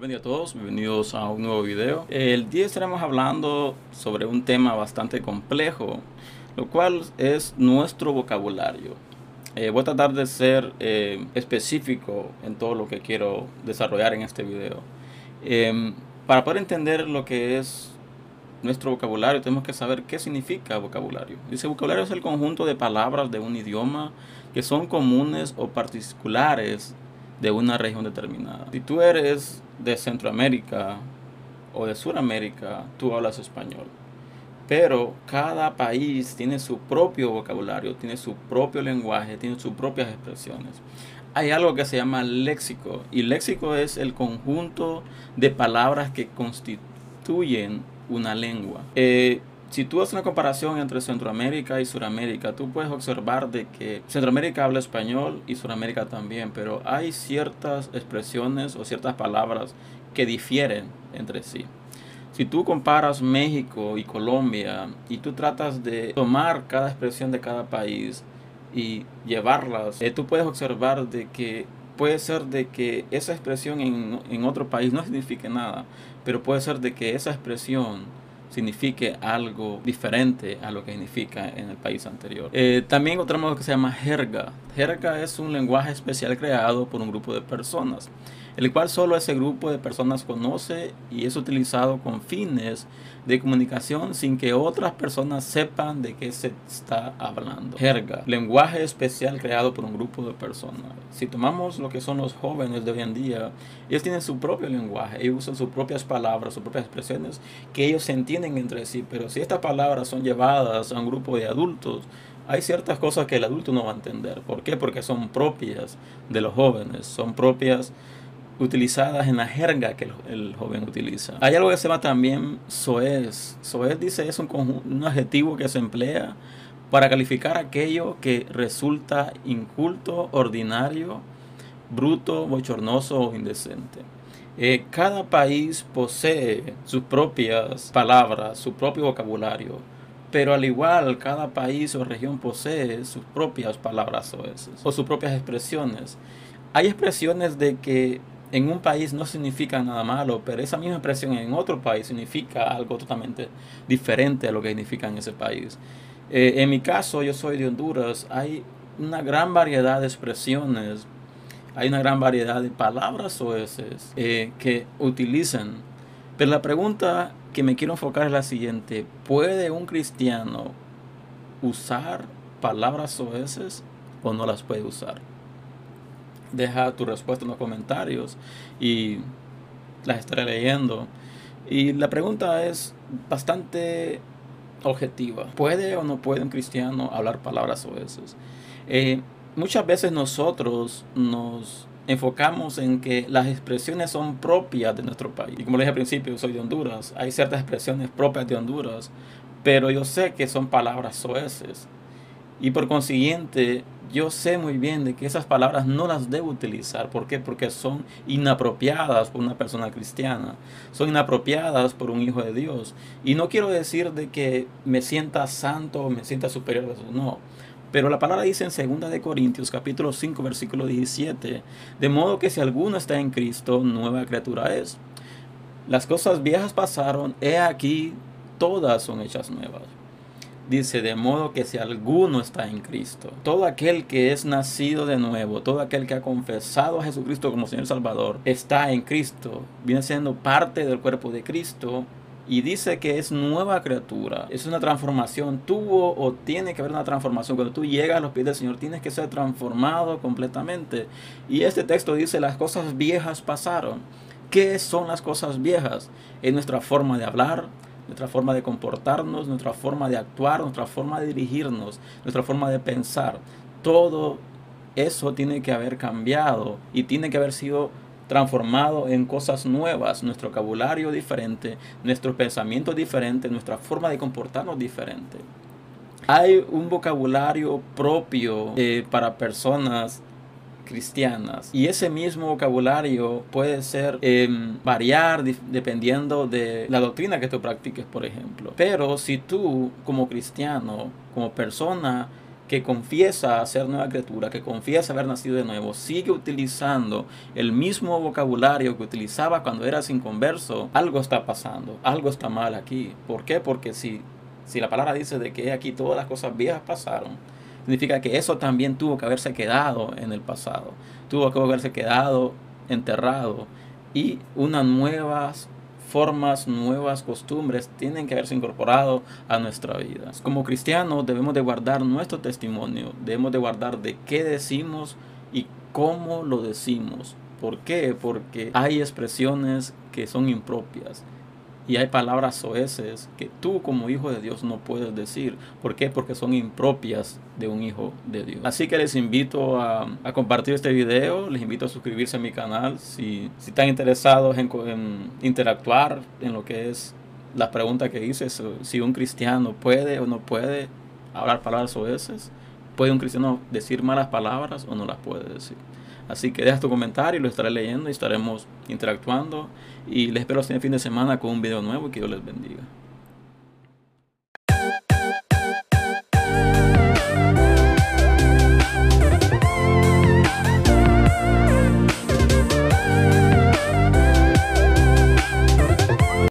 Dios bendiga a todos, bienvenidos a un nuevo video. El día estaremos hablando sobre un tema bastante complejo, lo cual es nuestro vocabulario. Eh, voy a tratar de ser eh, específico en todo lo que quiero desarrollar en este video. Em, para poder entender lo que es nuestro vocabulario, tenemos que saber qué significa vocabulario. Dice, vocabulario es el conjunto de palabras de un idioma que son comunes o particulares de una región determinada. Si tú eres de Centroamérica o de Sudamérica, tú hablas español. Pero cada país tiene su propio vocabulario, tiene su propio lenguaje, tiene sus propias expresiones. Hay algo que se llama léxico y léxico es el conjunto de palabras que constituyen una lengua. Eh, si tú haces una comparación entre Centroamérica y Sudamérica, tú puedes observar de que Centroamérica habla español y Sudamérica también, pero hay ciertas expresiones o ciertas palabras que difieren entre sí. Si tú comparas México y Colombia y tú tratas de tomar cada expresión de cada país y llevarlas, eh, tú puedes observar de que puede ser de que esa expresión en, en otro país no signifique nada, pero puede ser de que esa expresión signifique algo diferente a lo que significa en el país anterior. Eh, también otra modo que se llama jerga. Jerga es un lenguaje especial creado por un grupo de personas el cual solo ese grupo de personas conoce y es utilizado con fines de comunicación sin que otras personas sepan de qué se está hablando. Jerga, lenguaje especial creado por un grupo de personas. Si tomamos lo que son los jóvenes de hoy en día, ellos tienen su propio lenguaje, ellos usan sus propias palabras, sus propias expresiones que ellos entienden entre sí, pero si estas palabras son llevadas a un grupo de adultos, hay ciertas cosas que el adulto no va a entender. ¿Por qué? Porque son propias de los jóvenes, son propias utilizadas en la jerga que el, joven utiliza. Hay algo que se llama también soez. Soez dice es un, adjetivo que se emplea para calificar aquello que resulta inculto, ordinario, bruto, bochornoso o indecente. Eh, cada país posee sus propias palabras, su propio vocabulario, pero al igual cada país o región posee sus propias palabras o sus propias expresiones. Hay expresiones de que en un país no significa nada malo, pero esa misma expresión en otro país significa algo totalmente diferente a lo que significa en ese país. Eh, en mi caso, yo soy de Honduras, hay una gran variedad de expresiones, hay una gran variedad de palabras o eh, que utilizan. Pero la pregunta que me quiero enfocar es la siguiente, ¿puede un cristiano usar palabras oeces o no las puede usar? Deja tu respuesta en los comentarios y las estaré leyendo. Y la pregunta es bastante objetiva. ¿Puede o no puede un cristiano hablar palabras o Eh, muchas veces nosotros nos enfocamos en que las expresiones son propias de nuestro país. Y como le dije al principio, soy de Honduras. Hay ciertas expresiones propias de Honduras, pero yo sé que son palabras soeces. Y por consiguiente, yo sé muy bien de que esas palabras no las debo utilizar. ¿Por qué? Porque son inapropiadas por una persona cristiana. Son inapropiadas por un hijo de Dios. Y no quiero decir de que me sienta santo o me sienta superior a eso. No. Pero la palabra dice en 2 de Corintios capítulo 5 versículo 17, de modo que si alguno está en Cristo, nueva criatura es. Las cosas viejas pasaron, he aquí, todas son hechas nuevas. Dice, de modo que si alguno está en Cristo, todo aquel que es nacido de nuevo, todo aquel que ha confesado a Jesucristo como Señor Salvador, está en Cristo, viene siendo parte del cuerpo de Cristo y dice que es nueva criatura. Es una transformación. Tuvo o tiene que haber una transformación. Cuando tú llegas a los pies del Señor, tienes que ser transformado completamente. Y este texto dice, las cosas viejas pasaron. ¿Qué son las cosas viejas? Es nuestra forma de hablar, nuestra forma de comportarnos, nuestra forma de actuar, nuestra forma de dirigirnos, nuestra forma de pensar. Todo eso tiene que haber cambiado y tiene que haber sido transformado en cosas nuevas, nuestro vocabulario diferente, nuestro pensamiento diferente, nuestra forma de comportarnos diferente. Hay un vocabulario propio eh, para personas cristianas. Y ese mismo vocabulario puede ser em, variar dependiendo de la doctrina que tú practiques, por ejemplo. Pero si tú como cristiano, como persona que confiesa ser nueva criatura, que confiesa haber nacido de nuevo, sigue utilizando el mismo vocabulario que utilizaba cuando era sin converso, algo está pasando, algo está mal aquí. ¿Por qué? Porque si, si la palabra dice de que aquí todas las cosas viejas pasaron, significa que eso también tuvo que haberse quedado en el pasado, tuvo que haberse quedado enterrado y unas nuevas formas, nuevas costumbres tienen que haberse incorporado a nuestra vida. Como cristianos debemos de guardar nuestro testimonio, debemos de guardar de qué decimos y cómo lo decimos. ¿Por qué? Porque hay expresiones que son impropias. Y hay palabras soeces que tú como hijo de Dios no puedes decir. ¿Por qué? Porque son impropias de un hijo de Dios. Así que les invito a, compartir este video, les invito a suscribirse a mi canal si, si están interesados en, en interactuar en lo que es la pregunta que hice, si un cristiano puede o no puede hablar palabras soeces. ¿Puede un cristiano decir malas palabras o no las puede decir? Así que deja tu comentario, lo estaré leyendo y estaremos interactuando. Y les espero este fin de semana con un video nuevo y que Dios les bendiga.